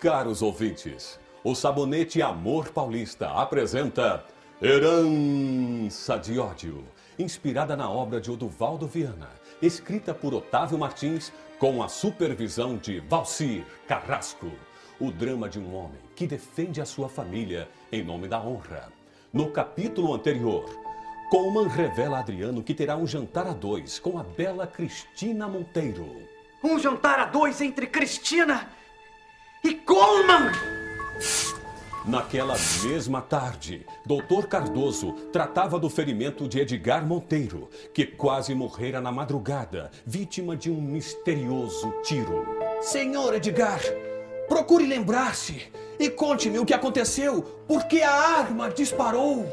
Caros ouvintes, o Sabonete Amor Paulista apresenta Herança de Ódio, inspirada na obra de Oduvaldo Viana, escrita por Otávio Martins, com a supervisão de Valcir Carrasco. O drama de um homem que defende a sua família em nome da honra. No capítulo anterior, Coleman revela a Adriano que terá um jantar a dois com a bela Cristina Monteiro. Um jantar a dois entre Cristina e Coleman! Naquela mesma tarde, Dr. Cardoso tratava do ferimento de Edgar Monteiro, que quase morrera na madrugada, vítima de um misterioso tiro. Senhor Edgar, procure lembrar-se e conte-me o que aconteceu, porque a arma disparou.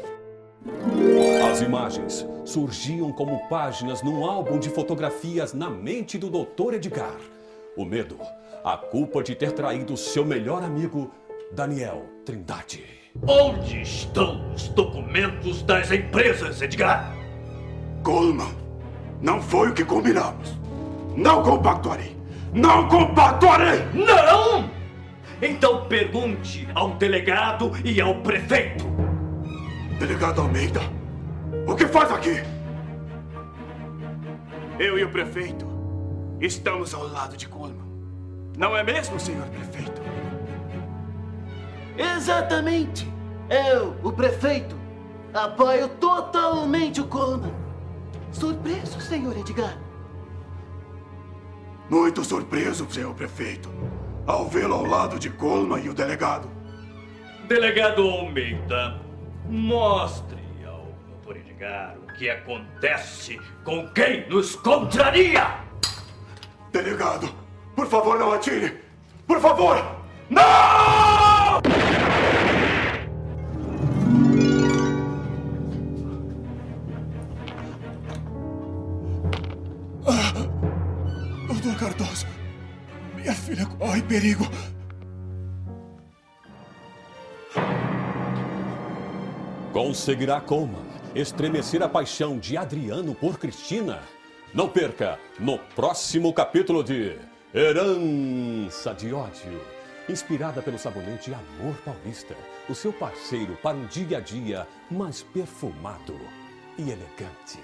As imagens surgiam como páginas num álbum de fotografias na mente do Dr. Edgar. O medo, a culpa de ter traído seu melhor amigo, Daniel Trindade. Onde estão os documentos das empresas, Edgar? Coleman, não foi o que combinamos. Não compactuarei. Não compactuarei! Não! Então pergunte ao delegado e ao prefeito. Delegado Almeida, o que faz aqui? Eu e o prefeito estamos ao lado de Coleman. Não é mesmo, senhor prefeito? Exatamente! Eu, o prefeito, apoio totalmente o Coleman. Surpreso, senhor Edgar? Muito surpreso, senhor prefeito, ao vê-lo ao lado de Coleman e o delegado. Delegado Almeida, mostre ao Dr. Edgar o que acontece com quem nos contraria! Delegado, por favor, não atire! Por favor! Não! Doutor Cardoso, minha filha corre perigo. Conseguirá Coleman estremecer a paixão de Adriano por Cristina? Não perca no próximo capítulo de Herança de Ódio. Inspirada pelo sabonete Amor Paulista, o seu parceiro para um dia a dia mais perfumado e elegante.